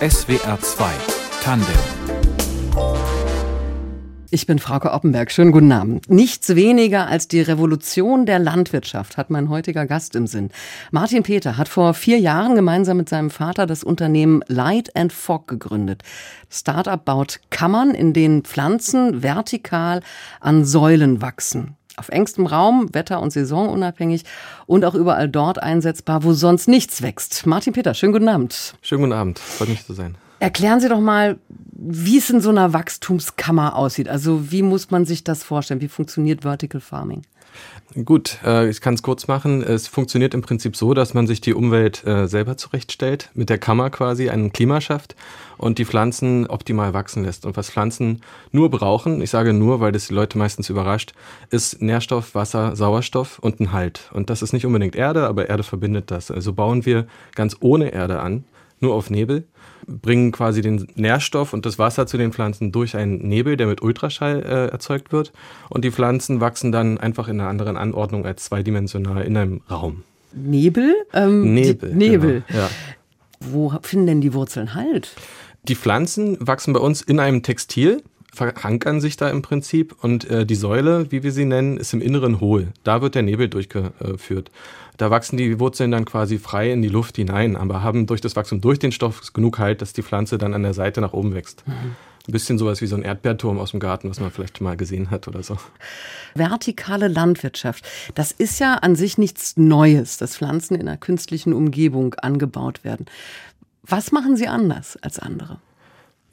SWR 2 Tandem ich bin Frauke Oppenberg. Schönen guten Abend. Nichts weniger als die Revolution der Landwirtschaft hat mein heutiger Gast im Sinn. Martin Peter hat vor vier Jahren gemeinsam mit seinem Vater das Unternehmen Light and Fog gegründet. Startup baut Kammern, in denen Pflanzen vertikal an Säulen wachsen. Auf engstem Raum, wetter- und saisonunabhängig und auch überall dort einsetzbar, wo sonst nichts wächst. Martin Peter, schönen guten Abend. Schönen guten Abend. Freut mich zu sein. Erklären Sie doch mal, wie es in so einer Wachstumskammer aussieht. Also wie muss man sich das vorstellen? Wie funktioniert Vertical Farming? Gut, äh, ich kann es kurz machen. Es funktioniert im Prinzip so, dass man sich die Umwelt äh, selber zurechtstellt, mit der Kammer quasi ein Klima schafft und die Pflanzen optimal wachsen lässt. Und was Pflanzen nur brauchen, ich sage nur, weil das die Leute meistens überrascht, ist Nährstoff, Wasser, Sauerstoff und ein Halt. Und das ist nicht unbedingt Erde, aber Erde verbindet das. Also bauen wir ganz ohne Erde an, nur auf Nebel bringen quasi den Nährstoff und das Wasser zu den Pflanzen durch einen Nebel, der mit Ultraschall äh, erzeugt wird. Und die Pflanzen wachsen dann einfach in einer anderen Anordnung als zweidimensional in einem Raum. Nebel? Ähm, Nebel. Nebel. Genau, ja. Wo finden denn die Wurzeln Halt? Die Pflanzen wachsen bei uns in einem Textil, verankern sich da im Prinzip und äh, die Säule, wie wir sie nennen, ist im Inneren hohl. Da wird der Nebel durchgeführt. Da wachsen die Wurzeln dann quasi frei in die Luft hinein, aber haben durch das Wachstum durch den Stoff genug Halt, dass die Pflanze dann an der Seite nach oben wächst. Mhm. Ein bisschen sowas wie so ein Erdbeerturm aus dem Garten, was man vielleicht mal gesehen hat oder so. Vertikale Landwirtschaft, das ist ja an sich nichts Neues, dass Pflanzen in einer künstlichen Umgebung angebaut werden. Was machen Sie anders als andere?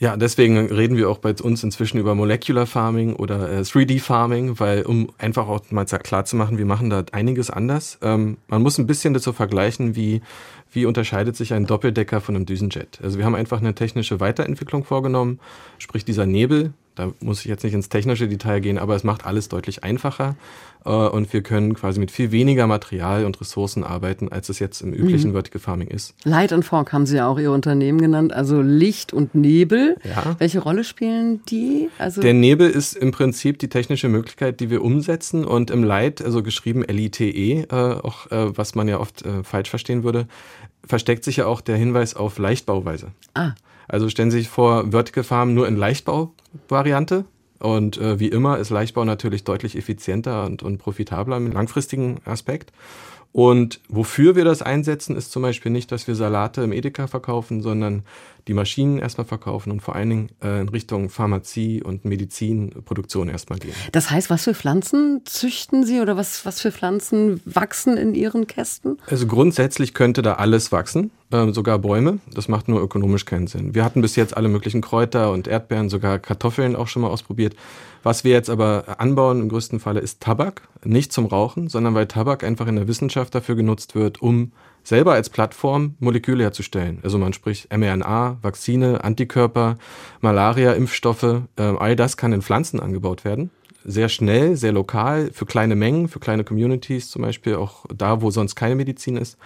Ja, deswegen reden wir auch bei uns inzwischen über Molecular Farming oder äh, 3D Farming, weil um einfach auch mal klar zu machen, wir machen da einiges anders. Ähm, man muss ein bisschen dazu vergleichen, wie wie unterscheidet sich ein Doppeldecker von einem Düsenjet. Also wir haben einfach eine technische Weiterentwicklung vorgenommen, sprich dieser Nebel, da muss ich jetzt nicht ins technische Detail gehen, aber es macht alles deutlich einfacher äh, und wir können quasi mit viel weniger Material und Ressourcen arbeiten, als es jetzt im üblichen mhm. Vertical Farming ist. Light and Fog haben Sie ja auch Ihr Unternehmen genannt, also Licht und Nebel. Ja. Welche Rolle spielen die? Also Der Nebel ist im Prinzip die technische Möglichkeit, die wir umsetzen und im Light, also geschrieben L-I-T-E, äh, auch äh, was man ja oft äh, falsch verstehen würde, versteckt sich ja auch der Hinweis auf Leichtbauweise. Ah. Also stellen Sie sich vor, Vertical Farm nur in Leichtbau-Variante. Und äh, wie immer ist Leichtbau natürlich deutlich effizienter und, und profitabler im langfristigen Aspekt. Und wofür wir das einsetzen, ist zum Beispiel nicht, dass wir Salate im Edeka verkaufen, sondern die Maschinen erstmal verkaufen und vor allen Dingen äh, in Richtung Pharmazie und Medizinproduktion erstmal gehen. Das heißt, was für Pflanzen züchten Sie oder was, was für Pflanzen wachsen in Ihren Kästen? Also grundsätzlich könnte da alles wachsen, äh, sogar Bäume. Das macht nur ökonomisch keinen Sinn. Wir hatten bis jetzt alle möglichen Kräuter und Erdbeeren, sogar Kartoffeln auch schon mal ausprobiert. Was wir jetzt aber anbauen im größten Falle ist Tabak, nicht zum Rauchen, sondern weil Tabak einfach in der Wissenschaft dafür genutzt wird, um selber als Plattform Moleküle herzustellen. Also man spricht mRNA, Vakzine, Antikörper, Malaria, Impfstoffe, äh, all das kann in Pflanzen angebaut werden. Sehr schnell, sehr lokal, für kleine Mengen, für kleine Communities zum Beispiel, auch da, wo sonst keine Medizin ist.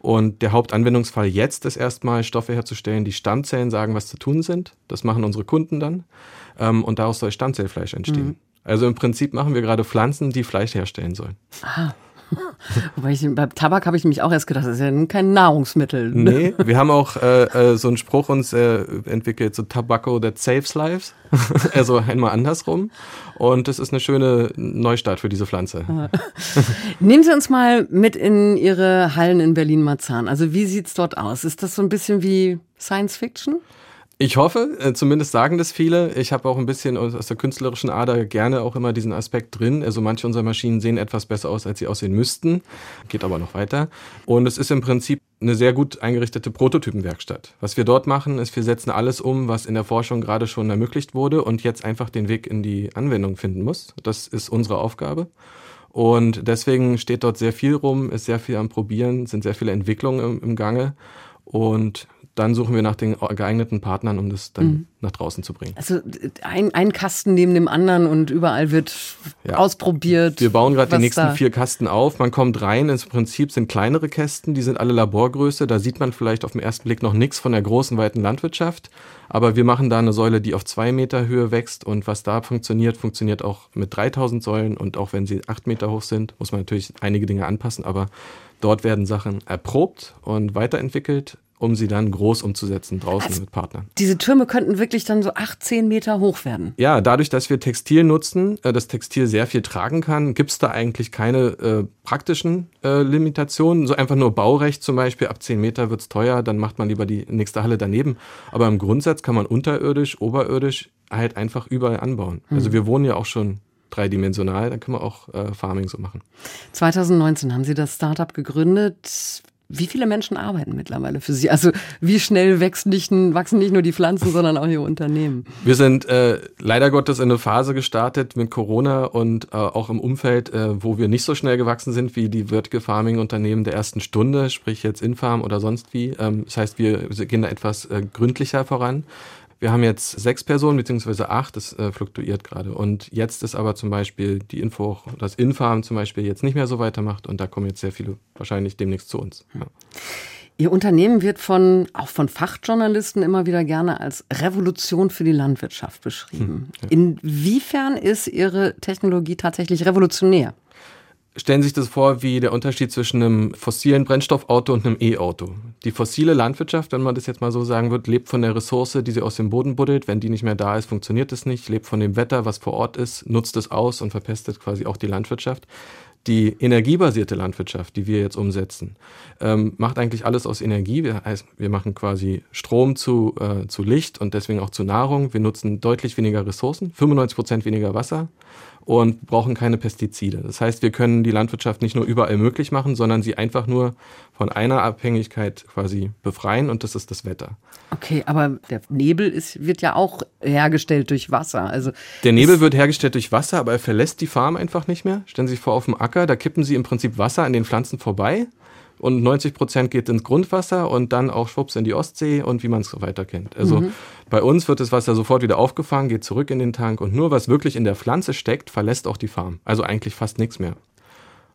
Und der Hauptanwendungsfall jetzt ist erstmal, Stoffe herzustellen, die Stammzellen sagen, was zu tun sind. Das machen unsere Kunden dann. Ähm, und daraus soll Stammzellfleisch entstehen. Mhm. Also im Prinzip machen wir gerade Pflanzen, die Fleisch herstellen sollen. Ah. Wobei ich, beim Tabak habe ich nämlich auch erst gedacht, das ist ja kein Nahrungsmittel. Ne? Nee, wir haben auch äh, äh, so einen Spruch uns äh, entwickelt, so Tobacco that saves lives. also einmal andersrum. Und das ist eine schöne Neustart für diese Pflanze. Nehmen Sie uns mal mit in Ihre Hallen in Berlin-Marzahn. Also wie sieht's dort aus? Ist das so ein bisschen wie Science Fiction? Ich hoffe, äh, zumindest sagen das viele. Ich habe auch ein bisschen aus der künstlerischen Ader gerne auch immer diesen Aspekt drin. Also manche unserer Maschinen sehen etwas besser aus, als sie aussehen müssten. Geht aber noch weiter. Und es ist im Prinzip eine sehr gut eingerichtete Prototypenwerkstatt. Was wir dort machen, ist, wir setzen alles um, was in der Forschung gerade schon ermöglicht wurde und jetzt einfach den Weg in die Anwendung finden muss. Das ist unsere Aufgabe. Und deswegen steht dort sehr viel rum, ist sehr viel am Probieren, sind sehr viele Entwicklungen im, im Gange. Und dann suchen wir nach den geeigneten Partnern, um das dann mhm. nach draußen zu bringen. Also ein, ein Kasten neben dem anderen und überall wird ja. ausprobiert. Wir bauen gerade die nächsten vier Kasten auf. Man kommt rein, im Prinzip sind kleinere Kästen, die sind alle Laborgröße. Da sieht man vielleicht auf den ersten Blick noch nichts von der großen, weiten Landwirtschaft. Aber wir machen da eine Säule, die auf zwei Meter Höhe wächst und was da funktioniert, funktioniert auch mit 3000 Säulen und auch wenn sie acht Meter hoch sind, muss man natürlich einige Dinge anpassen, aber dort werden Sachen erprobt und weiterentwickelt um sie dann groß umzusetzen draußen Also mit Partnern. Diese Türme könnten wirklich dann so 18 Meter hoch werden. Ja, dadurch, dass wir Textil nutzen, äh, das Textil sehr viel tragen kann, gibt es da eigentlich keine äh, praktischen äh, Limitationen. So einfach nur Baurecht zum Beispiel, ab 10 Meter wird's teuer, dann macht man lieber die nächste Halle daneben. Aber im Grundsatz kann man unterirdisch, oberirdisch halt einfach überall anbauen. Also wir wohnen ja auch schon dreidimensional, dann können wir auch äh, Farming so machen. 2019 haben Sie das Startup gegründet. Wie viele Menschen arbeiten mittlerweile für Sie? Also wie schnell wächst nicht, wachsen nicht nur die Pflanzen, sondern auch Ihr Unternehmen? Wir sind äh, leider Gottes in eine Phase gestartet mit Corona und äh, auch im Umfeld, äh, wo wir nicht so schnell gewachsen sind wie die Vertical Farming Unternehmen der ersten Stunde, sprich jetzt Infarm oder sonst wie. Ähm, das heißt, wir gehen da etwas äh, gründlicher voran. Wir haben jetzt sechs Personen beziehungsweise acht, das äh, fluktuiert gerade. Und jetzt ist aber zum Beispiel die Info, auch, dass Infarm zum Beispiel jetzt nicht mehr so weitermacht und da kommen jetzt sehr viele wahrscheinlich demnächst zu uns. Ja. Ihr Unternehmen wird von, auch von Fachjournalisten immer wieder gerne als Revolution für die Landwirtschaft beschrieben. Inwiefern ist Ihre Technologie tatsächlich revolutionär? Stellen Sie sich das vor wie der Unterschied zwischen einem fossilen Brennstoffauto und einem E-Auto. Die fossile Landwirtschaft, wenn man das jetzt mal so sagen wird, lebt von der Ressource, die sie aus dem Boden buddelt. Wenn die nicht mehr da ist, funktioniert es nicht. Lebt von dem Wetter, was vor Ort ist, nutzt es aus und verpestet quasi auch die Landwirtschaft. Die energiebasierte Landwirtschaft, die wir jetzt umsetzen, ähm, macht eigentlich alles aus Energie. Wir, heißt, wir machen quasi Strom zu, äh, zu Licht und deswegen auch zu Nahrung. Wir nutzen deutlich weniger Ressourcen, 95 Prozent weniger Wasser und brauchen keine Pestizide. Das heißt, wir können die Landwirtschaft nicht nur überall möglich machen, sondern sie einfach nur von einer Abhängigkeit quasi befreien und das ist das Wetter. Okay, aber der Nebel ist, wird ja auch hergestellt durch Wasser. Also Der Nebel wird hergestellt durch Wasser, aber er verlässt die Farm einfach nicht mehr. Stellen Sie sich vor, auf dem Acker, da kippen Sie im Prinzip Wasser an den Pflanzen vorbei und 90 Prozent geht ins Grundwasser und dann auch schwupps in die Ostsee und wie man es so weiter kennt. Also bei uns wird das Wasser sofort wieder aufgefangen, geht zurück in den Tank und nur was wirklich in der Pflanze steckt, verlässt auch die Farm. Also eigentlich fast nichts mehr.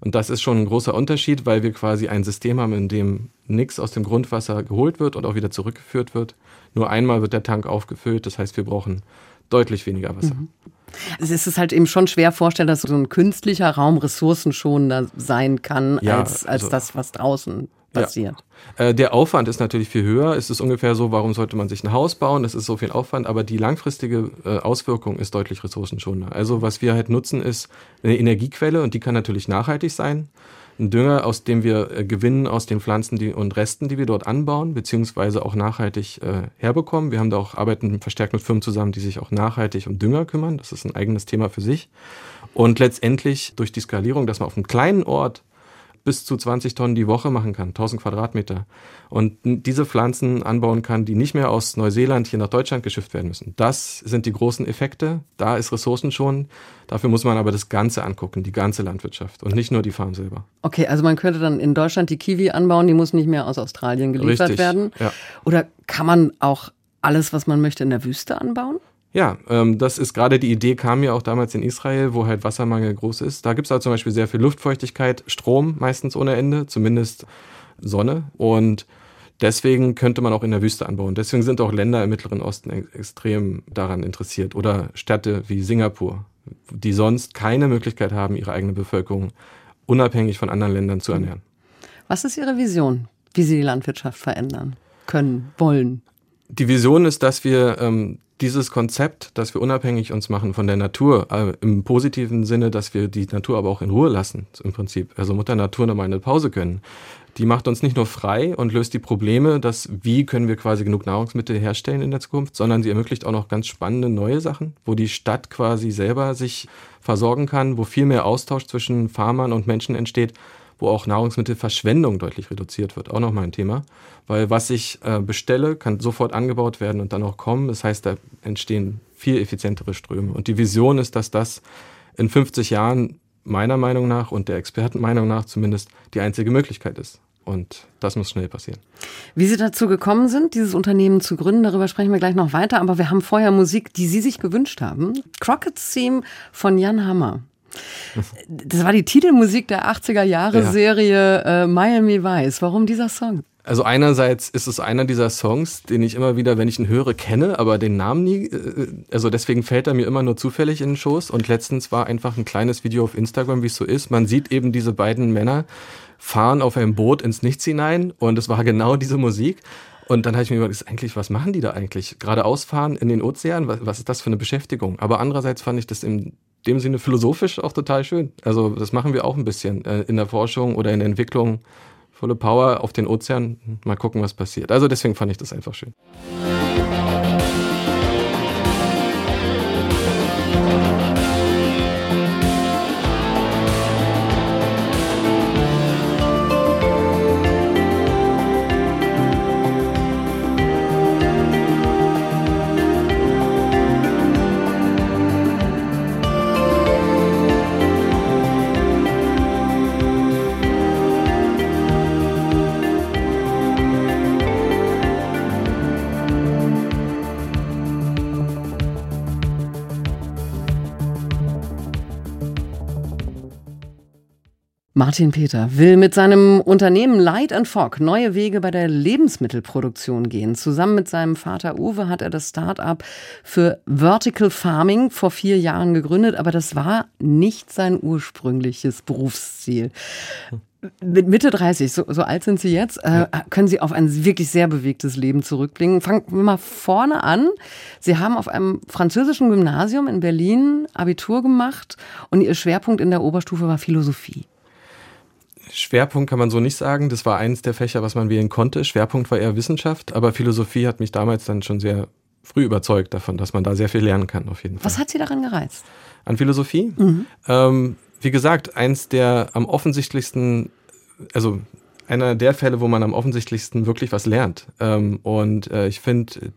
Und das ist schon ein großer Unterschied, weil wir quasi ein System haben, in dem nichts aus dem Grundwasser geholt wird und auch wieder zurückgeführt wird. Nur einmal wird der Tank aufgefüllt, das heißt, wir brauchen deutlich weniger Wasser. es ist halt eben schon schwer vorstellen, dass so ein künstlicher Raum ressourcenschonender sein kann, Ja, als, als also- das, was draußen passiert. Äh, der Aufwand ist natürlich viel höher. Es ist ungefähr so, warum sollte man sich ein Haus bauen? Das ist so viel Aufwand, aber die langfristige äh, Auswirkung ist deutlich ressourcenschonender. Also was wir halt nutzen, ist eine Energiequelle und die kann natürlich nachhaltig sein. Ein Dünger, aus dem wir äh, gewinnen aus den Pflanzen die, und Resten, die wir dort anbauen, beziehungsweise auch nachhaltig äh, herbekommen. Wir haben da auch arbeiten verstärkt mit Firmen zusammen, die sich auch nachhaltig um Dünger kümmern. Das ist ein eigenes Thema für sich. Und letztendlich durch die Skalierung, dass man auf einem kleinen Ort bis zu 20 Tonnen die Woche machen kann, 1000 Quadratmeter. Und diese Pflanzen anbauen kann, die nicht mehr aus Neuseeland hier nach Deutschland geschifft werden müssen. Das sind die großen Effekte. Da ist Ressourcen schon. Dafür muss man aber das Ganze angucken, die ganze Landwirtschaft und nicht nur die Farm selber. Okay, also man könnte dann in Deutschland die Kiwi anbauen, die muss nicht mehr aus Australien geliefert Richtig, werden. ja. Oder kann man auch alles, was man möchte, in der Wüste anbauen? Ja, ähm, das ist gerade die Idee, kam ja auch damals in Israel, wo halt Wassermangel groß ist. Da gibt es halt zum Beispiel sehr viel Luftfeuchtigkeit, Strom meistens ohne Ende, zumindest Sonne. Und deswegen könnte man auch in der Wüste anbauen. Deswegen sind auch Länder im Mittleren Osten ex extrem daran interessiert. Oder Städte wie Singapur, die sonst keine Möglichkeit haben, ihre eigene Bevölkerung unabhängig von anderen Ländern zu ernähren. Was ist Ihre Vision, wie Sie die Landwirtschaft verändern können, wollen? Die Vision ist, dass wir ähm, dieses Konzept, dass wir unabhängig uns machen von der Natur, äh, im positiven Sinne, dass wir die Natur aber auch in Ruhe lassen, im Prinzip. Also Mutter Natur nochmal eine Pause können. Die macht uns nicht nur frei und löst die Probleme, dass wie können wir quasi genug Nahrungsmittel herstellen in der Zukunft, sondern sie ermöglicht auch noch ganz spannende neue Sachen, wo die Stadt quasi selber sich versorgen kann, wo viel mehr Austausch zwischen Farmern und Menschen entsteht, wo auch Nahrungsmittelverschwendung deutlich reduziert wird. Auch nochmal ein Thema. Weil was ich äh, bestelle, kann sofort angebaut werden und dann auch kommen. Das heißt, da entstehen viel effizientere Ströme. Und die Vision ist, dass das in 50 Jahren meiner Meinung nach und der Expertenmeinung nach zumindest die einzige Möglichkeit ist. Und das muss schnell passieren. Wie Sie dazu gekommen sind, dieses Unternehmen zu gründen, darüber sprechen wir gleich noch weiter. Aber wir haben vorher Musik, die Sie sich gewünscht haben. Crockett's Theme von Jan Hammer. Das war die Titelmusik der 80er Jahre Ja. Serie äh, Miami Vice. Warum dieser Song? Also einerseits ist es einer dieser Songs, den ich immer wieder, wenn ich ihn höre, kenne, aber den Namen nie, äh, also deswegen fällt er mir immer nur zufällig in den Schoß. Und letztens war einfach ein kleines Video auf Instagram, wie es so ist. Man sieht eben diese beiden Männer fahren auf einem Boot ins Nichts hinein und es war genau diese Musik. Und dann habe ich mir überlegt, eigentlich, was machen die da eigentlich? Geradeaus fahren in den Ozean, was, was ist das für eine Beschäftigung? Aber andererseits fand ich das in dem Sinne philosophisch auch total schön. Also das machen wir auch ein bisschen äh, in der Forschung oder in der Entwicklung. Volle Power auf den Ozean, mal gucken, was passiert. Also deswegen fand ich das einfach schön. Martin Peter will mit seinem Unternehmen Light and Fog neue Wege bei der Lebensmittelproduktion gehen. Zusammen mit seinem Vater Uwe hat er das Start-up für Vertical Farming vor vier Jahren gegründet, aber das war nicht sein ursprüngliches Berufsziel. Mit Mitte 30, so, so alt sind Sie jetzt, äh, können Sie auf ein wirklich sehr bewegtes Leben zurückblicken. Fangen wir mal vorne an. Sie haben auf einem französischen Gymnasium in Berlin Abitur gemacht und Ihr Schwerpunkt in der Oberstufe war Philosophie. Schwerpunkt kann man so nicht sagen. Das war eins der Fächer, was man wählen konnte. Schwerpunkt war eher Wissenschaft, aber Philosophie hat mich damals dann schon sehr früh überzeugt davon, dass man da sehr viel lernen kann, auf jeden Fall. Was hat Sie daran gereizt? An Philosophie? Mhm. Ähm, wie gesagt, eins der am offensichtlichsten, also einer der Fälle, wo man am offensichtlichsten wirklich was lernt. Ähm, und äh, ich finde,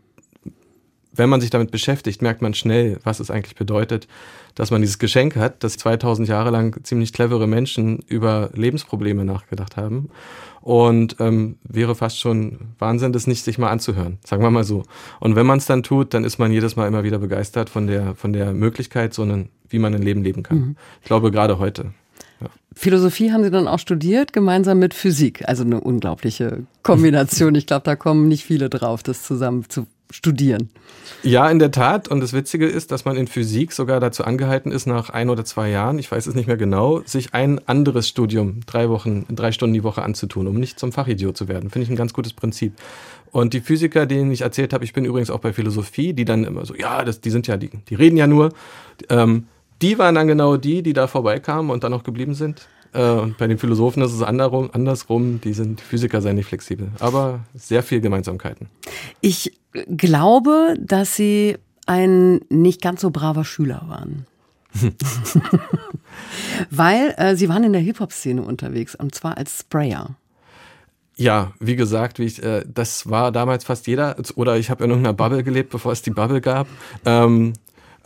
wenn man sich damit beschäftigt, merkt man schnell, was es eigentlich bedeutet, dass man dieses Geschenk hat, dass 2000 Jahre lang ziemlich clevere Menschen über Lebensprobleme nachgedacht haben. Und ähm, wäre fast schon Wahnsinn, das nicht sich mal anzuhören, sagen wir mal so. Und wenn man es dann tut, dann ist man jedes Mal immer wieder begeistert von der, von der Möglichkeit, so einen, wie man ein Leben leben kann. Mhm. Ich glaube, gerade heute. Ja. Philosophie haben Sie dann auch studiert, gemeinsam mit Physik. Also eine unglaubliche Kombination. Ich glaube, da kommen nicht viele drauf, das zusammen zu studieren. Ja, in der Tat. Und das Witzige ist, dass man in Physik sogar dazu angehalten ist, nach ein oder zwei Jahren, ich weiß es nicht mehr genau, sich ein anderes Studium drei Wochen, drei Stunden die Woche anzutun, um nicht zum Fachidiot zu werden. Finde ich ein ganz gutes Prinzip. Und die Physiker, denen ich erzählt habe, ich bin übrigens auch bei Philosophie, die dann immer so, ja, das, die sind ja, die, die reden ja nur. Ähm, die waren dann genau die, die da vorbeikamen und dann noch geblieben sind. Äh, und bei den Philosophen ist es andersrum, andersrum. Die sind die Physiker seien nicht flexibel. Aber sehr viel Gemeinsamkeiten. Ich glaube, dass Sie ein nicht ganz so braver Schüler waren. Weil äh, Sie waren in der Hip-Hop-Szene unterwegs und zwar als Sprayer. Ja, wie gesagt, wie ich, äh, das war damals fast jeder, oder ich habe in irgendeiner Bubble gelebt, bevor es die Bubble gab. Ähm,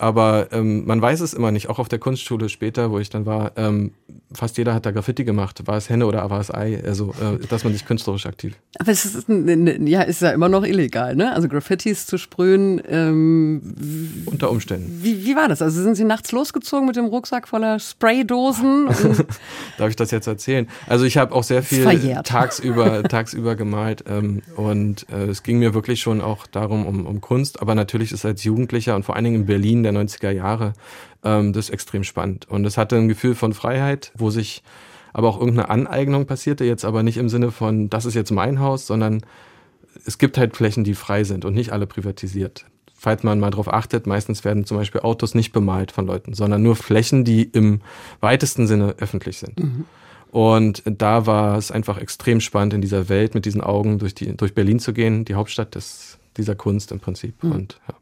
aber ähm, man weiß es immer nicht, auch auf der Kunstschule später, wo ich dann war, ähm, fast jeder hat da Graffiti gemacht. War es Henne oder war es Ei? Also, äh, dass man sich künstlerisch aktiv. Aber es ist, ja, ist ja immer noch illegal, ne? Also Graffitis zu sprühen. Ähm, Unter Umständen. Wie, wie war das? Also sind Sie nachts losgezogen mit dem Rucksack voller Spraydosen? Darf ich das jetzt erzählen? Also ich habe auch sehr viel tagsüber, tagsüber gemalt ähm, und äh, es ging mir wirklich schon auch darum, um, um Kunst. Aber natürlich ist als Jugendlicher und vor allen Dingen in Berlin der 90er Jahre ähm, das ist extrem spannend. Und es hatte ein Gefühl von Freiheit, wo sich aber auch irgendeine Aneignung passierte, jetzt aber nicht im Sinne von, das ist jetzt mein Haus, sondern es gibt halt Flächen, die frei sind und nicht alle privatisiert. Falls man mal darauf achtet, meistens werden zum Beispiel Autos nicht bemalt von Leuten, sondern nur Flächen, die im weitesten Sinne öffentlich sind. Mhm. Und da war es einfach extrem spannend, in dieser Welt mit diesen Augen durch, die, durch Berlin zu gehen, die Hauptstadt des, dieser Kunst im Prinzip. Mhm. Und, ja.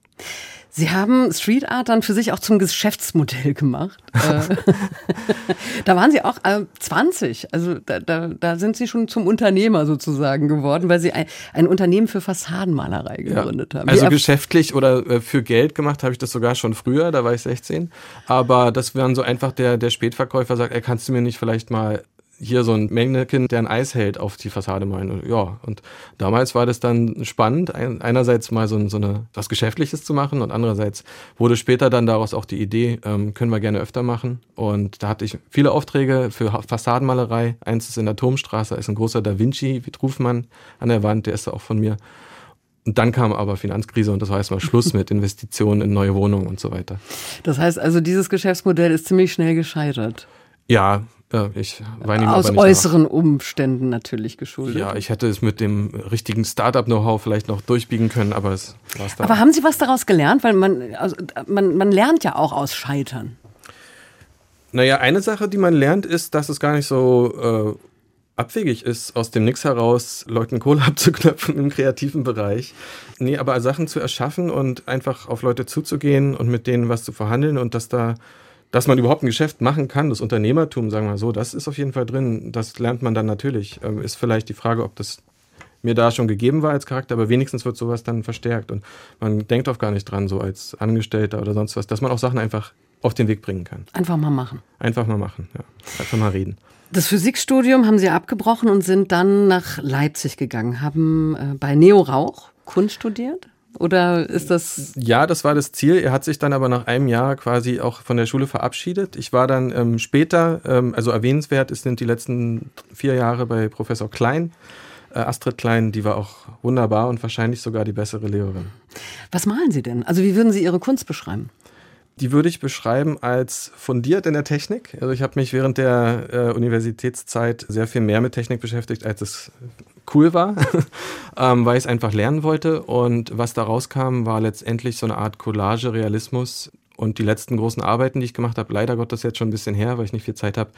Sie haben Street Art dann für sich auch zum Geschäftsmodell gemacht. Äh, da waren Sie auch äh, 20, also da, da, da sind Sie schon zum Unternehmer sozusagen geworden, weil Sie ein, ein Unternehmen für Fassadenmalerei gegründet ja. haben. Also geschäftlich oder äh, für Geld gemacht habe ich das sogar schon früher, da war ich 16. Aber das wären so einfach der, der Spätverkäufer sagt, ey, kannst du mir nicht vielleicht mal hier so ein Mannequin, der ein Eis hält, auf die Fassade malen. Ja, und damals war das dann spannend, einerseits mal so, so eine, was Geschäftliches zu machen und andererseits wurde später dann daraus auch die Idee, ähm, können wir gerne öfter machen. Und da hatte ich viele Aufträge für Fassadenmalerei. Eins ist in der Turmstraße, da ist ein großer Da Vinci Vitrufmann an der Wand, der ist auch von mir. Und dann kam aber Finanzkrise und das war erstmal Schluss mit Investitionen in neue Wohnungen und so weiter. Das heißt also, dieses Geschäftsmodell ist ziemlich schnell gescheitert. Ja, Ich weine Aus äußeren nach. Umständen natürlich geschuldet. Ja, ich hätte es mit dem richtigen Startup-Know-how vielleicht noch durchbiegen können, aber es war da. Aber haben Sie was daraus gelernt? Weil man, also, man, man lernt ja auch aus Scheitern. Naja, eine Sache, die man lernt, ist, dass es gar nicht so äh, abwegig ist, aus dem Nix heraus Leuten Kohle abzuknöpfen im kreativen Bereich. Nee, aber Sachen zu erschaffen und einfach auf Leute zuzugehen und mit denen was zu verhandeln und dass da dass man überhaupt ein Geschäft machen kann, das Unternehmertum, sagen wir mal so, das ist auf jeden Fall drin. Das lernt man dann natürlich. Ähm, ist vielleicht die Frage, ob das mir da schon gegeben war als Charakter, aber wenigstens wird sowas dann verstärkt. Und man denkt auch gar nicht dran, so als Angestellter oder sonst was, dass man auch Sachen einfach auf den Weg bringen kann. Einfach mal machen. Einfach mal machen, ja. Einfach mal reden. Das Physikstudium haben Sie abgebrochen und sind dann nach Leipzig gegangen, haben äh, bei Neo Rauch Kunst studiert? Oder ist das. Ja, das war das Ziel. Er hat sich dann aber nach einem Jahr quasi auch von der Schule verabschiedet. Ich war dann ähm, später, ähm, also erwähnenswert sind die letzten vier Jahre bei Professor Klein. Äh, Astrid Klein, die war auch wunderbar und wahrscheinlich sogar die bessere Lehrerin. Was malen Sie denn? Also, wie würden Sie Ihre Kunst beschreiben? Die würde ich beschreiben als fundiert in der Technik. Also ich habe mich während der äh, Universitätszeit sehr viel mehr mit Technik beschäftigt, als es cool war, ähm, weil ich es einfach lernen wollte. Und was da rauskam, war letztendlich so eine Art Collage-Realismus. Und die letzten großen Arbeiten, die ich gemacht habe, leider Gottes jetzt schon ein bisschen her, weil ich nicht viel Zeit habe,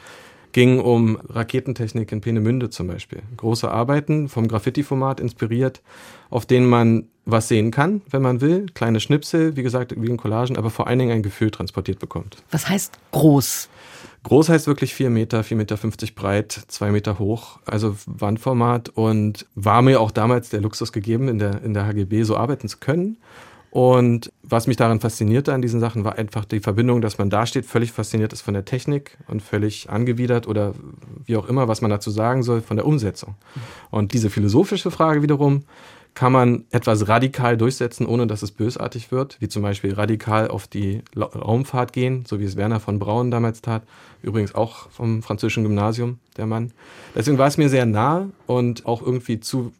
ging um Raketentechnik in Peenemünde zum Beispiel. Große Arbeiten vom Graffiti-Format inspiriert, auf denen man was sehen kann, wenn man will. Kleine Schnipsel, wie gesagt, wie in Collagen, aber vor allen Dingen ein Gefühl transportiert bekommt. Was heißt groß? Groß heißt wirklich vier Meter, vier Meter fünfzig breit, zwei Meter hoch, also Wandformat und war mir auch damals der Luxus gegeben, in der, in der HGB so arbeiten zu können. Und was mich daran faszinierte an diesen Sachen, war einfach die Verbindung, dass man da steht, völlig fasziniert ist von der Technik und völlig angewidert oder wie auch immer, was man dazu sagen soll, von der Umsetzung. Und diese philosophische Frage wiederum, kann man etwas radikal durchsetzen, ohne dass es bösartig wird, wie zum Beispiel radikal auf die Raumfahrt gehen, so wie es Werner von Braun damals tat, übrigens auch vom französischen Gymnasium, der Mann. Deswegen war es mir sehr nah und auch irgendwie zu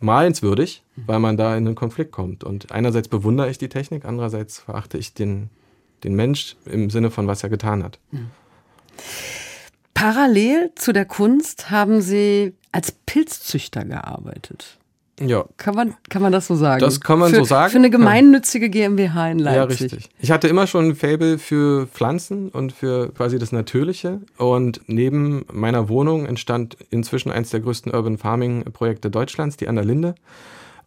malenswürdig, weil man da in einen Konflikt kommt. Und einerseits bewundere ich die Technik, andererseits verachte ich den, den Mensch im Sinne von, was er getan hat. Parallel zu der Kunst haben Sie als Pilzzüchter gearbeitet. Ja. Kann man, kann man das so sagen? Das kann man für, so sagen. Für eine gemeinnützige GmbH in Leipzig. Ja, richtig. Ich hatte immer schon ein Fable für Pflanzen und für quasi das Natürliche. Und neben meiner Wohnung entstand inzwischen eines der größten Urban Farming Projekte Deutschlands, die an der Linde.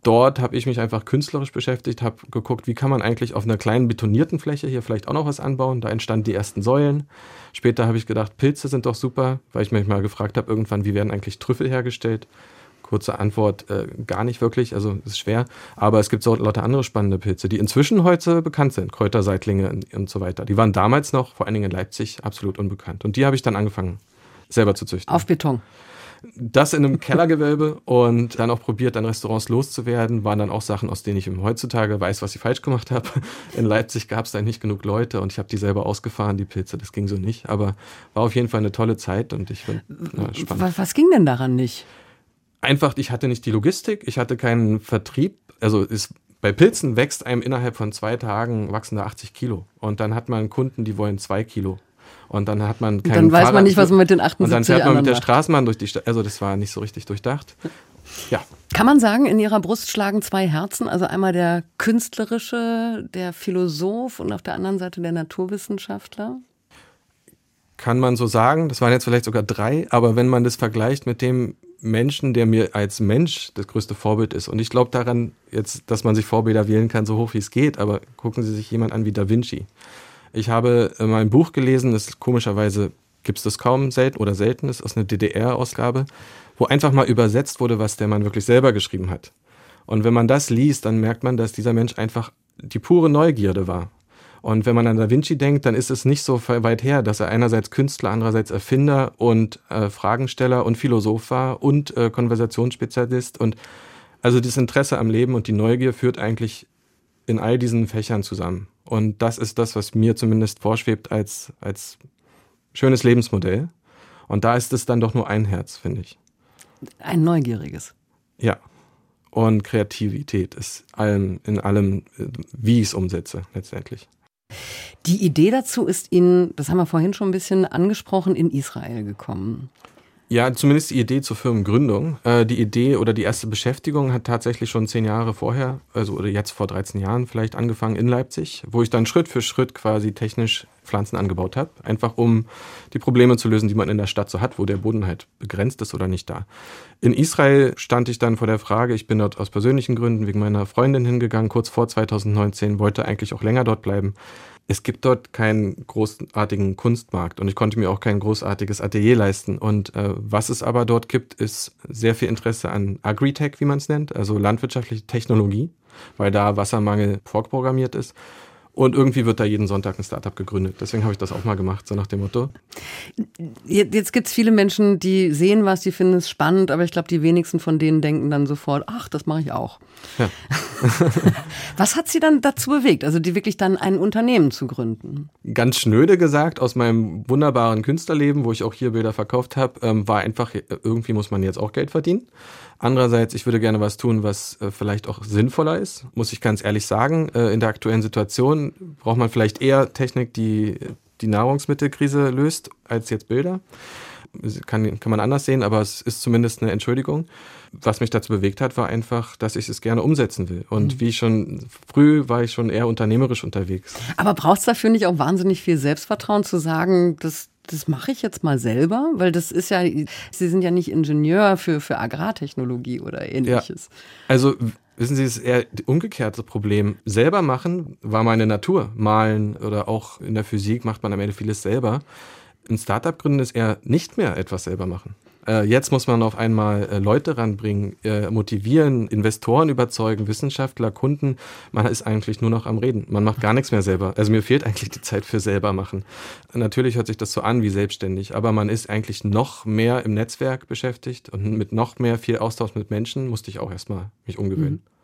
Dort habe ich mich einfach künstlerisch beschäftigt, habe geguckt, wie kann man eigentlich auf einer kleinen betonierten Fläche hier vielleicht auch noch was anbauen. Da entstanden die ersten Säulen. Später habe ich gedacht, Pilze sind doch super, weil ich mich mal gefragt habe, irgendwann, wie werden eigentlich Trüffel hergestellt? Kurze Antwort, äh, gar nicht wirklich, also ist schwer. Aber es gibt so lauter andere spannende Pilze, die inzwischen heute bekannt sind, Kräuterseitlinge und so weiter. Die waren damals noch, vor allen Dingen in Leipzig, absolut unbekannt. Und die habe ich dann angefangen, selber zu züchten. Auf Beton. Das in einem Kellergewölbe und dann auch probiert, an Restaurants loszuwerden, waren dann auch Sachen, aus denen ich heutzutage weiß, was ich falsch gemacht habe. In Leipzig gab es da nicht genug Leute und ich habe die selber ausgefahren, die Pilze, das ging so nicht. Aber war auf jeden Fall eine tolle Zeit und ich finde spannend. Was ging denn daran nicht? Einfach, ich hatte nicht die Logistik, ich hatte keinen Vertrieb. Also ist, bei Pilzen wächst einem innerhalb von zwei Tagen wachsende 80 Kilo. Und dann hat man Kunden, die wollen zwei Kilo. Und dann hat man keinen Dann weiß Fahrrad man nicht, was man mit den 78 Und dann fährt man mit der Straßenbahn durch die Stadt. Also das war nicht so richtig durchdacht. Ja. Kann man sagen, in Ihrer Brust schlagen zwei Herzen? Also einmal der künstlerische, der Philosoph und auf der anderen Seite der Naturwissenschaftler? Kann man so sagen. Das waren jetzt vielleicht sogar drei. Aber wenn man das vergleicht mit dem, Menschen, der mir als Mensch das größte Vorbild ist. Und ich glaube daran, jetzt, dass man sich Vorbilder wählen kann, so hoch wie es geht, aber gucken Sie sich jemand an wie Da Vinci. Ich habe mal ein Buch gelesen, das komischerweise gibt es das kaum selten oder selten ist, aus einer DDR-Ausgabe, wo einfach mal übersetzt wurde, was der Mann wirklich selber geschrieben hat. Und wenn man das liest, dann merkt man, dass dieser Mensch einfach die pure Neugierde war. Und wenn man an Da Vinci denkt, dann ist es nicht so weit her, dass er einerseits Künstler, andererseits Erfinder und äh, Fragensteller und Philosoph war und äh, Konversationsspezialist. Und also das Interesse am Leben und die Neugier führt eigentlich in all diesen Fächern zusammen. Und das ist das, was mir zumindest vorschwebt als, als schönes Lebensmodell. Und da ist es dann doch nur ein Herz, finde ich. Ein neugieriges. Ja. Und Kreativität ist allem, in allem, äh, wie ich es umsetze, letztendlich. Die Idee dazu ist Ihnen, das haben wir vorhin schon ein bisschen angesprochen, in Israel gekommen. Ja, zumindest die Idee zur Firmengründung. Äh, die Idee oder die erste Beschäftigung hat tatsächlich schon zehn Jahre vorher, also oder jetzt vor 13 Jahren vielleicht angefangen in Leipzig, wo ich dann Schritt für Schritt quasi technisch Pflanzen angebaut habe. Einfach um die Probleme zu lösen, die man in der Stadt so hat, wo der Boden halt begrenzt ist oder nicht da. In Israel stand ich dann vor der Frage, ich bin dort aus persönlichen Gründen wegen meiner Freundin hingegangen, kurz vor 2019, wollte eigentlich auch länger dort bleiben es gibt dort keinen großartigen Kunstmarkt und ich konnte mir auch kein großartiges Atelier leisten. Und äh, was es aber dort gibt, ist sehr viel Interesse an Agritech, wie man es nennt, also landwirtschaftliche Technologie, weil da Wassermangel vorprogrammiert ist. Und irgendwie wird da jeden Sonntag ein Startup gegründet. Deswegen habe ich das auch mal gemacht, so nach dem Motto. Jetzt gibt es viele Menschen, die sehen was, die finden es spannend, aber ich glaube, die wenigsten von denen denken dann sofort, ach, das mache ich auch. Ja. was hat sie dann dazu bewegt, also die wirklich dann ein Unternehmen zu gründen? Ganz schnöde gesagt, aus meinem wunderbaren Künstlerleben, wo ich auch hier Bilder verkauft habe, ähm, war einfach, irgendwie muss man jetzt auch Geld verdienen. Andererseits, ich würde gerne was tun, was äh, vielleicht auch sinnvoller ist, muss ich ganz ehrlich sagen. Äh, in der aktuellen Situation braucht man vielleicht eher Technik, die die Nahrungsmittelkrise löst, als jetzt Bilder. Kann, kann man anders sehen, aber es ist zumindest eine Entschuldigung. Was mich dazu bewegt hat, war einfach, dass ich es gerne umsetzen will. Und mhm. wie schon früh war ich schon eher unternehmerisch unterwegs. Aber braucht es dafür nicht auch wahnsinnig viel Selbstvertrauen zu sagen, dass das mache ich jetzt mal selber, weil das ist ja, Sie sind ja nicht Ingenieur für, für Agrartechnologie oder ähnliches. Ja. Also wissen Sie, es ist eher das umgekehrte Problem. Selber machen war meine Natur. Malen oder auch in der Physik macht man am Ende vieles selber. Ein Startup gründen ist eher nicht mehr etwas selber machen. Äh, jetzt muss man auf einmal äh, Leute ranbringen, äh, motivieren, Investoren überzeugen, Wissenschaftler, Kunden. Man ist eigentlich nur noch am Reden. Man macht gar nichts mehr selber. Also mir fehlt eigentlich die Zeit für selber machen. Natürlich hört sich das so an wie selbstständig, aber man ist eigentlich noch mehr im Netzwerk beschäftigt und mit noch mehr viel Austausch mit Menschen musste ich auch erstmal mich umgewöhnen. Mhm.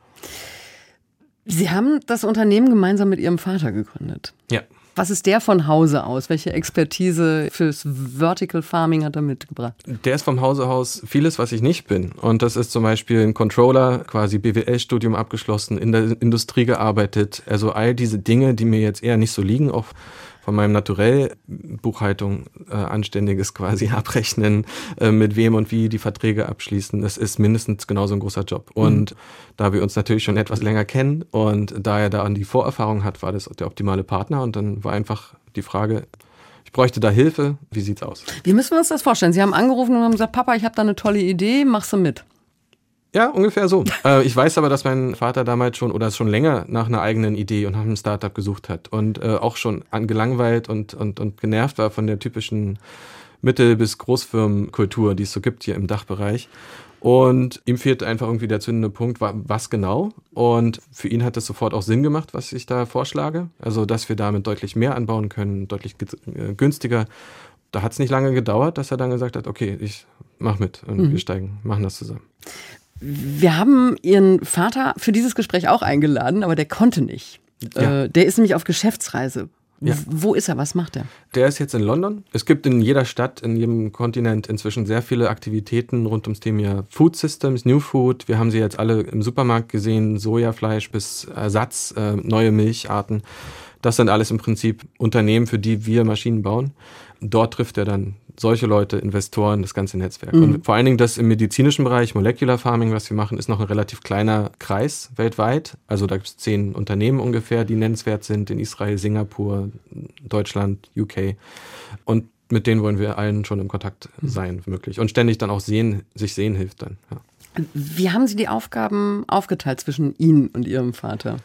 Sie haben das Unternehmen gemeinsam mit Ihrem Vater gegründet. Ja. Was ist der von Hause aus? Welche Expertise fürs Vertical Farming hat er mitgebracht? Der ist vom Hause aus vieles, was ich nicht bin. Und das ist zum Beispiel ein Controller, quasi BWL-Studium abgeschlossen, in der Industrie gearbeitet. Also all diese Dinge, die mir jetzt eher nicht so liegen, auch von meinem Naturell Buchhaltung äh, anständiges quasi abrechnen, äh, mit wem und wie die Verträge abschließen. Das ist mindestens genauso ein großer Job. Mhm. Und mhm. da wir uns natürlich schon etwas länger kennen und da er da an die Vorerfahrung hat, war das der optimale Partner. Und dann war einfach die Frage, ich bräuchte da Hilfe. Wie sieht's aus? Wie müssen wir uns das vorstellen? Sie haben angerufen und haben gesagt, Papa, ich habe da eine tolle Idee, machst du mit? Ja, ungefähr so. äh, ich weiß aber, dass mein Vater damals schon oder schon länger nach einer eigenen Idee und nach einem Startup gesucht hat und äh, auch schon gelangweilt und, und, und genervt war von der typischen Mittel- bis Großfirmenkultur, die es so gibt hier im Dachbereich. Und ihm fehlt einfach irgendwie der zündende Punkt, was genau. Und für ihn hat es sofort auch Sinn gemacht, was ich da vorschlage. Also, dass wir damit deutlich mehr anbauen können, deutlich äh, günstiger. Da hat es nicht lange gedauert, dass er dann gesagt hat, okay, ich mach mit und mhm. wir steigen, machen das zusammen. Wir haben Ihren Vater für dieses Gespräch auch eingeladen, aber der konnte nicht. Ja. Äh, der ist nämlich auf Geschäftsreise. Ja. Wo ist er? Was macht er? Der ist jetzt in London. Es gibt in jeder Stadt, in jedem Kontinent inzwischen sehr viele Aktivitäten rund ums Thema Food Systems, New Food. Wir haben sie jetzt alle im Supermarkt gesehen, Sojafleisch bis Ersatz, äh, neue Milcharten. Das sind alles im Prinzip Unternehmen, für die wir Maschinen bauen. Dort trifft er dann solche Leute, Investoren, das ganze Netzwerk. Mhm. Und vor allen Dingen das im medizinischen Bereich, Molecular Farming, was wir machen, ist noch ein relativ kleiner Kreis weltweit. Also da gibt es zehn Unternehmen ungefähr, die nennenswert sind in Israel, Singapur, Deutschland, UK. Und mit denen wollen wir allen schon im Kontakt mhm. sein, möglich. Und ständig dann auch sehen, sich sehen hilft dann. Ja. Wie haben Sie die Aufgaben aufgeteilt zwischen Ihnen und Ihrem Vater?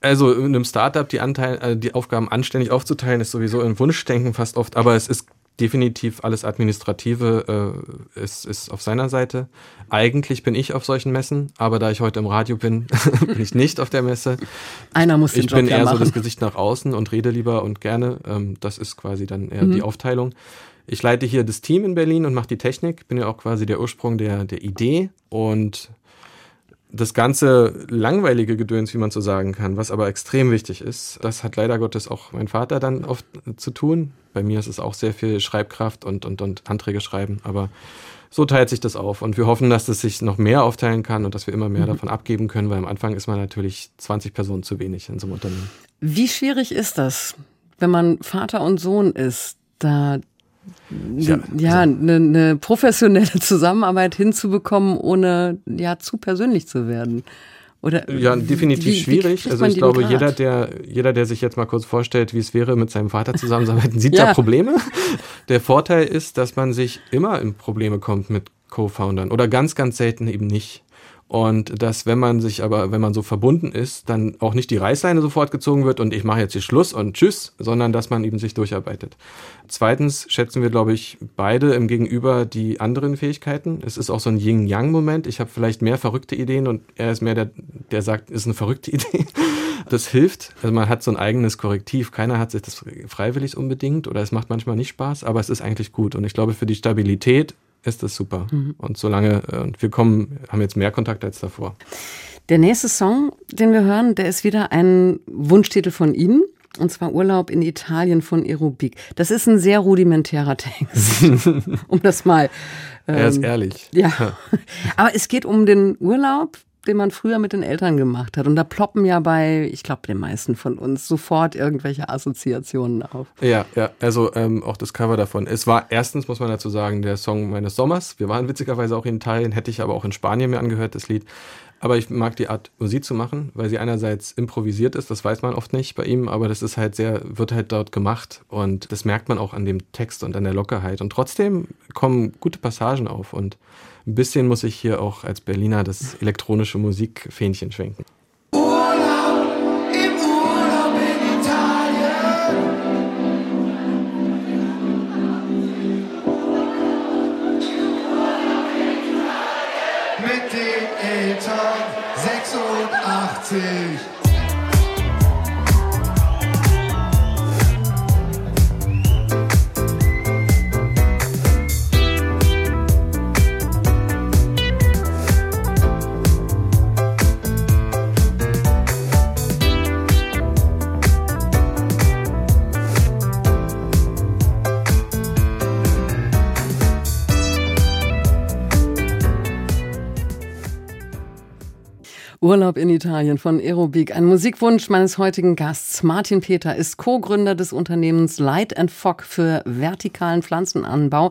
Also in einem Startup die, Anteil, äh, die Aufgaben anständig aufzuteilen, ist sowieso ein Wunschdenken fast oft, aber es ist definitiv alles Administrative äh, ist, ist auf seiner Seite. Eigentlich bin ich auf solchen Messen, aber da ich heute im Radio bin, bin ich nicht auf der Messe. Einer muss den Ich Job bin eher machen. so das Gesicht nach außen und rede lieber und gerne. Ähm, das ist quasi dann eher mhm. die Aufteilung. Ich leite hier das Team in Berlin und mache die Technik. Bin ja auch quasi der Ursprung der, der Idee und das ganze langweilige Gedöns, wie man so sagen kann, was aber extrem wichtig ist, das hat leider Gottes auch mein Vater dann oft zu tun. Bei mir ist es auch sehr viel Schreibkraft und, und, und Anträge schreiben, aber so teilt sich das auf. Und wir hoffen, dass es sich noch mehr aufteilen kann und dass wir immer mehr mhm. davon abgeben können, weil am Anfang ist man natürlich 20 Personen zu wenig in so einem Unternehmen. Wie schwierig ist das, wenn man Vater und Sohn ist, da ja, ja also eine, eine professionelle Zusammenarbeit hinzubekommen, ohne ja zu persönlich zu werden? Oder ja, definitiv wie, schwierig. Wie also ich glaube, jeder der, jeder, der sich jetzt mal kurz vorstellt, wie es wäre, mit seinem Vater zusammenzuarbeiten, sieht ja. da Probleme. Der Vorteil ist, dass man sich immer in Probleme kommt mit Co-Foundern oder ganz, ganz selten eben nicht. Und dass, wenn man sich aber, wenn man so verbunden ist, dann auch nicht die Reißleine sofort gezogen wird und ich mache jetzt hier Schluss und tschüss, sondern dass man eben sich durcharbeitet. Zweitens schätzen wir, glaube ich, beide im Gegenüber die anderen Fähigkeiten. Es ist auch so ein Yin-Yang-Moment. Ich habe vielleicht mehr verrückte Ideen und er ist mehr der, der sagt, ist eine verrückte Idee. Das hilft. Also man hat so ein eigenes Korrektiv. Keiner hat sich das freiwillig unbedingt oder es macht manchmal nicht Spaß, aber es ist eigentlich gut. Und ich glaube, für die Stabilität ist das super. Mhm. Und solange, äh, und wir kommen, haben jetzt mehr Kontakt als davor. Der nächste Song, den wir hören, der ist wieder ein Wunschtitel von Ihnen. Und zwar Urlaub in Italien von Aerobik. Das ist ein sehr rudimentärer Text. um das mal. Ähm, er ist ähm, ehrlich. Ja. Aber es geht um den Urlaub den man früher mit den Eltern gemacht hat. Und da ploppen ja bei, ich glaube, den meisten von uns sofort irgendwelche Assoziationen auf. Ja, ja, also ähm, auch das Cover davon. Es war erstens, muss man dazu sagen, der Song meines Sommers. Wir waren witzigerweise auch in Italien, hätte ich aber auch in Spanien mir angehört, das Lied. Aber ich mag die Art, Musik zu machen, weil sie einerseits improvisiert ist, das weiß man oft nicht bei ihm, aber das ist halt sehr, wird halt dort gemacht und das merkt man auch an dem Text und an der Lockerheit. Und trotzdem kommen gute Passagen auf und ein bisschen muss ich hier auch als Berliner das elektronische Musikfähnchen schwenken. Urlaub in Italien von Aerobik. Ein Musikwunsch meines heutigen Gasts. Martin Peter ist Co-Gründer des Unternehmens Light and Fog für vertikalen Pflanzenanbau,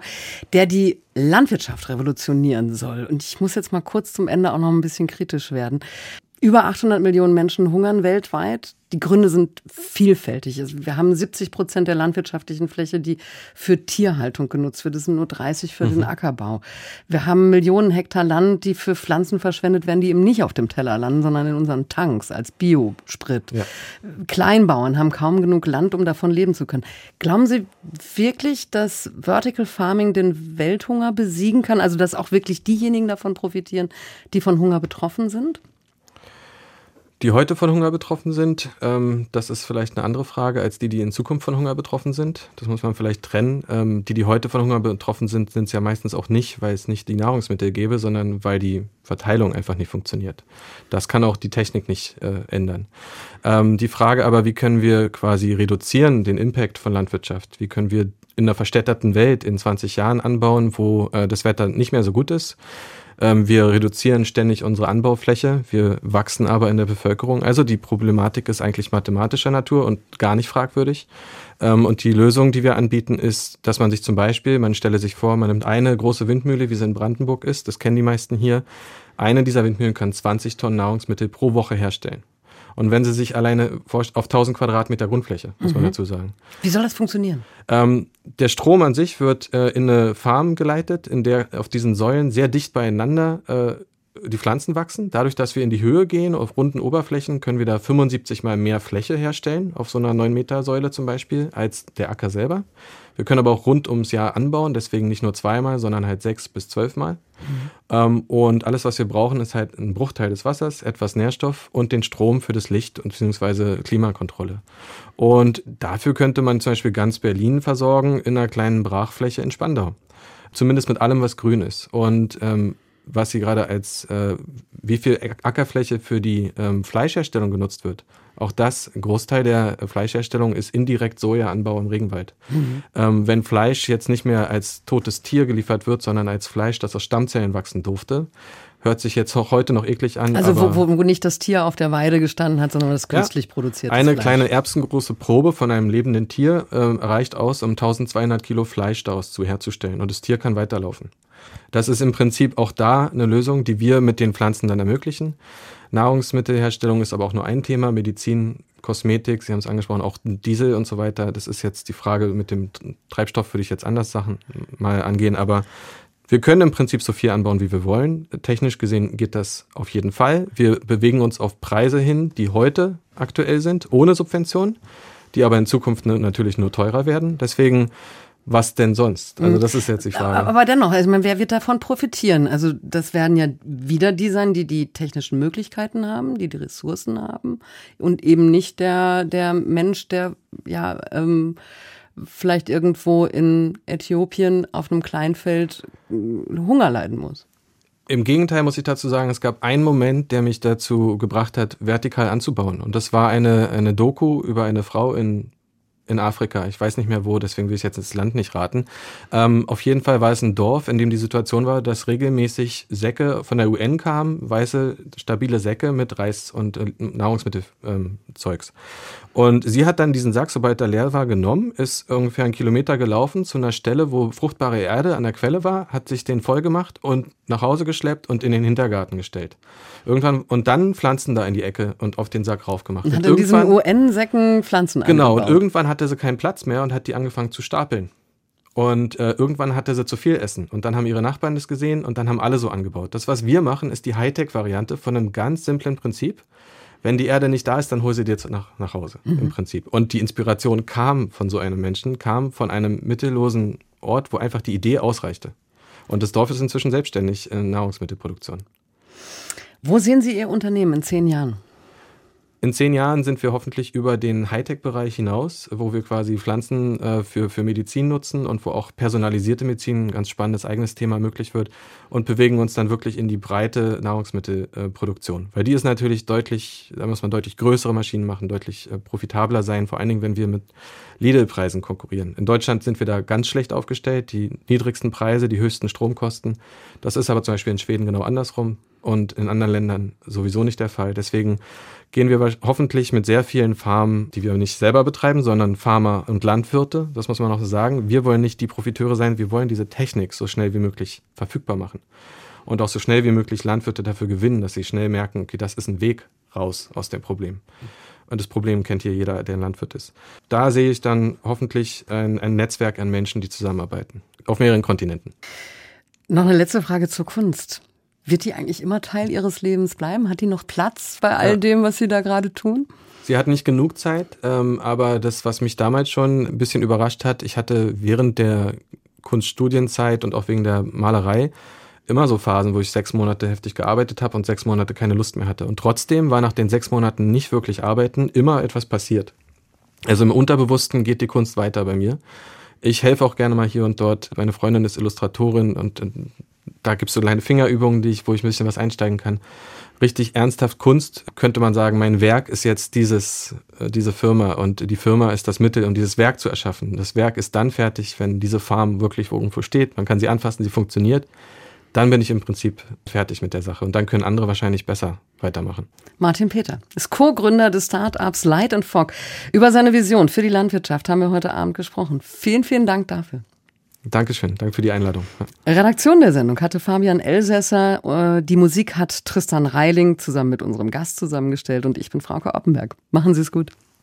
der die Landwirtschaft revolutionieren soll. Und ich muss jetzt mal kurz zum Ende auch noch ein bisschen kritisch werden. Über 800 Millionen Menschen hungern weltweit. Die Gründe sind vielfältig. Wir haben 70 Prozent der landwirtschaftlichen Fläche, die für Tierhaltung genutzt wird. Das sind nur 30 für mhm. den Ackerbau. Wir haben Millionen Hektar Land, die für Pflanzen verschwendet werden, die eben nicht auf dem Teller landen, sondern in unseren Tanks als Biosprit. Ja. Kleinbauern haben kaum genug Land, um davon leben zu können. Glauben Sie wirklich, dass Vertical Farming den Welthunger besiegen kann? Also dass auch wirklich diejenigen davon profitieren, die von Hunger betroffen sind? Die heute von Hunger betroffen sind, ähm, das ist vielleicht eine andere Frage als die, die in Zukunft von Hunger betroffen sind. Das muss man vielleicht trennen. Ähm, die, die heute von Hunger betroffen sind, sind es ja meistens auch nicht, weil es nicht die Nahrungsmittel gäbe, sondern weil die Verteilung einfach nicht funktioniert. Das kann auch die Technik nicht äh, ändern. Ähm, die Frage aber, wie können wir quasi reduzieren den Impact von Landwirtschaft? Wie können wir in einer verstädterten Welt in 20 Jahren anbauen, wo äh, das Wetter nicht mehr so gut ist? Ähm, wir reduzieren ständig unsere Anbaufläche, wir wachsen aber in der Bevölkerung. Also die Problematik ist eigentlich mathematischer Natur und gar nicht fragwürdig. Ähm, und die Lösung, die wir anbieten, ist, dass man sich zum Beispiel, man stelle sich vor, man nimmt eine große Windmühle, wie sie in Brandenburg ist, das kennen die meisten hier. Eine dieser Windmühlen kann 20 Tonnen Nahrungsmittel pro Woche herstellen. Und wenn sie sich alleine auf 1000 Quadratmeter Grundfläche, muss mhm. man dazu sagen. Wie soll das funktionieren? Ähm, der Strom an sich wird äh, in eine Farm geleitet, in der auf diesen Säulen sehr dicht beieinander äh, die Pflanzen wachsen. Dadurch, dass wir in die Höhe gehen, auf runden Oberflächen, können wir da 75 mal mehr Fläche herstellen, auf so einer 9 Meter Säule zum Beispiel, als der Acker selber. Wir können aber auch rund ums Jahr anbauen, deswegen nicht nur zweimal, sondern halt sechs bis zwölfmal. Mhm. Ähm, und alles, was wir brauchen, ist halt ein Bruchteil des Wassers, etwas Nährstoff und den Strom für das Licht und beziehungsweise Klimakontrolle. Und dafür könnte man zum Beispiel ganz Berlin versorgen in einer kleinen Brachfläche in Spandau. Zumindest mit allem, was grün ist. Und ähm, was Sie gerade als, äh, wie viel Ackerfläche für die ähm, Fleischherstellung genutzt wird. Auch das, ein Großteil der Fleischherstellung ist indirekt Sojaanbau im Regenwald. Mhm. Ähm, wenn Fleisch jetzt nicht mehr als totes Tier geliefert wird, sondern als Fleisch, das aus Stammzellen wachsen durfte, hört sich jetzt auch heute noch eklig an. Also wo, wo nicht das Tier auf der Weide gestanden hat, sondern das künstlich ja, produzierte Eine Fleisch. kleine erbsengroße Probe von einem lebenden Tier äh, reicht aus, um 1200 Kilo Fleisch daraus zu herzustellen und das Tier kann weiterlaufen. Das ist im Prinzip auch da eine Lösung, die wir mit den Pflanzen dann ermöglichen. Nahrungsmittelherstellung ist aber auch nur ein Thema. Medizin, Kosmetik, Sie haben es angesprochen, auch Diesel und so weiter. Das ist jetzt die Frage mit dem Treibstoff, würde ich jetzt anders Sachen mal angehen. Aber wir können im Prinzip so viel anbauen, wie wir wollen. Technisch gesehen geht das auf jeden Fall. Wir bewegen uns auf Preise hin, die heute aktuell sind, ohne Subvention, die aber in Zukunft natürlich nur teurer werden. Deswegen was denn sonst? Also mhm. das ist jetzt die Frage. Aber dennoch, also wer wird davon profitieren? Also das werden ja wieder die sein, die die technischen Möglichkeiten haben, die die Ressourcen haben und eben nicht der der Mensch, der ja ähm, vielleicht irgendwo in Äthiopien auf einem Kleinfeld äh, Hunger leiden muss. Im Gegenteil muss ich dazu sagen, es gab einen Moment, der mich dazu gebracht hat, vertikal anzubauen. Und das war eine, eine Doku über eine Frau in in Afrika. Ich weiß nicht mehr wo, deswegen will ich jetzt ins Land nicht raten. Ähm, auf jeden Fall war es ein Dorf, in dem die Situation war, dass regelmäßig Säcke von der UN kamen, weiße, stabile Säcke mit Reis und äh, Nahrungsmittelzeugs. Ähm, und sie hat dann diesen Sack, sobald er leer war, genommen, ist ungefähr einen Kilometer gelaufen zu einer Stelle, wo fruchtbare Erde an der Quelle war, hat sich den voll gemacht und nach Hause geschleppt und in den Hintergarten gestellt. Irgendwann, und dann Pflanzen da in die Ecke und auf den Sack raufgemacht. Und hat in diesen UN-Säcken Pflanzen Genau, angebaut. und irgendwann hatte sie keinen Platz mehr und hat die angefangen zu stapeln. Und äh, irgendwann hatte sie zu viel Essen. Und dann haben ihre Nachbarn das gesehen und dann haben alle so angebaut. Das, was wir machen, ist die Hightech-Variante von einem ganz simplen Prinzip. Wenn die Erde nicht da ist, dann hol sie dir nach, nach Hause, mhm. im Prinzip. Und die Inspiration kam von so einem Menschen, kam von einem mittellosen Ort, wo einfach die Idee ausreichte. Und das Dorf ist inzwischen selbstständig in Nahrungsmittelproduktion. Wo sehen Sie Ihr Unternehmen in zehn Jahren? In zehn Jahren sind wir hoffentlich über den Hightech-Bereich hinaus, wo wir quasi Pflanzen äh, für, für Medizin nutzen und wo auch personalisierte Medizin, ein ganz spannendes eigenes Thema möglich wird und bewegen uns dann wirklich in die breite Nahrungsmittelproduktion. Weil die ist natürlich deutlich, da muss man deutlich größere Maschinen machen, deutlich äh, profitabler sein, vor allen Dingen, wenn wir mit Lidl-Preisen konkurrieren. In Deutschland sind wir da ganz schlecht aufgestellt, die niedrigsten Preise, die höchsten Stromkosten. Das ist aber zum Beispiel in Schweden genau andersrum und in anderen Ländern sowieso nicht der Fall. Deswegen gehen wir hoffentlich mit sehr vielen Farmen, die wir nicht selber betreiben, sondern Farmer und Landwirte, das muss man auch sagen. Wir wollen nicht die Profiteure sein, wir wollen diese Technik so schnell wie möglich verfügbar machen. Und auch so schnell wie möglich Landwirte dafür gewinnen, dass sie schnell merken, okay, das ist ein Weg raus aus dem Problem. Und das Problem kennt hier jeder, der ein Landwirt ist. Da sehe ich dann hoffentlich ein, ein Netzwerk an Menschen, die zusammenarbeiten. Auf mehreren Kontinenten. Noch eine letzte Frage zur Kunst. Wird die eigentlich immer Teil ihres Lebens bleiben? Hat die noch Platz bei all ja. dem, was Sie da gerade tun? Sie hat nicht genug Zeit, ähm, aber das, was mich damals schon ein bisschen überrascht hat, ich hatte während der Kunststudienzeit und auch wegen der Malerei immer so Phasen, wo ich sechs Monate heftig gearbeitet habe und sechs Monate keine Lust mehr hatte. Und trotzdem war nach den sechs Monaten nicht wirklich arbeiten immer etwas passiert. Also im Unterbewussten geht die Kunst weiter bei mir. Ich helfe auch gerne mal hier und dort. Meine Freundin ist Illustratorin und da gibt es so kleine Fingerübungen, die ich, wo ich ein bisschen was einsteigen kann. Richtig ernsthaft Kunst könnte man sagen, mein Werk ist jetzt dieses, äh, diese Firma und die Firma ist das Mittel, um dieses Werk zu erschaffen. Das Werk ist dann fertig, wenn diese Farm wirklich irgendwo steht. Man kann sie anfassen, sie funktioniert. Dann bin ich im Prinzip fertig mit der Sache und dann können andere wahrscheinlich besser weitermachen. Martin Peter ist Co-Gründer des Startups Light and Fog. Über seine Vision für die Landwirtschaft haben wir heute Abend gesprochen. Vielen, vielen Dank dafür. Dankeschön, danke für die Einladung. Redaktion der Sendung hatte Fabian Elsässer. Äh, die Musik hat Tristan Reiling zusammen mit unserem Gast zusammengestellt und ich bin Frauke Oppenberg. Machen Sie es gut.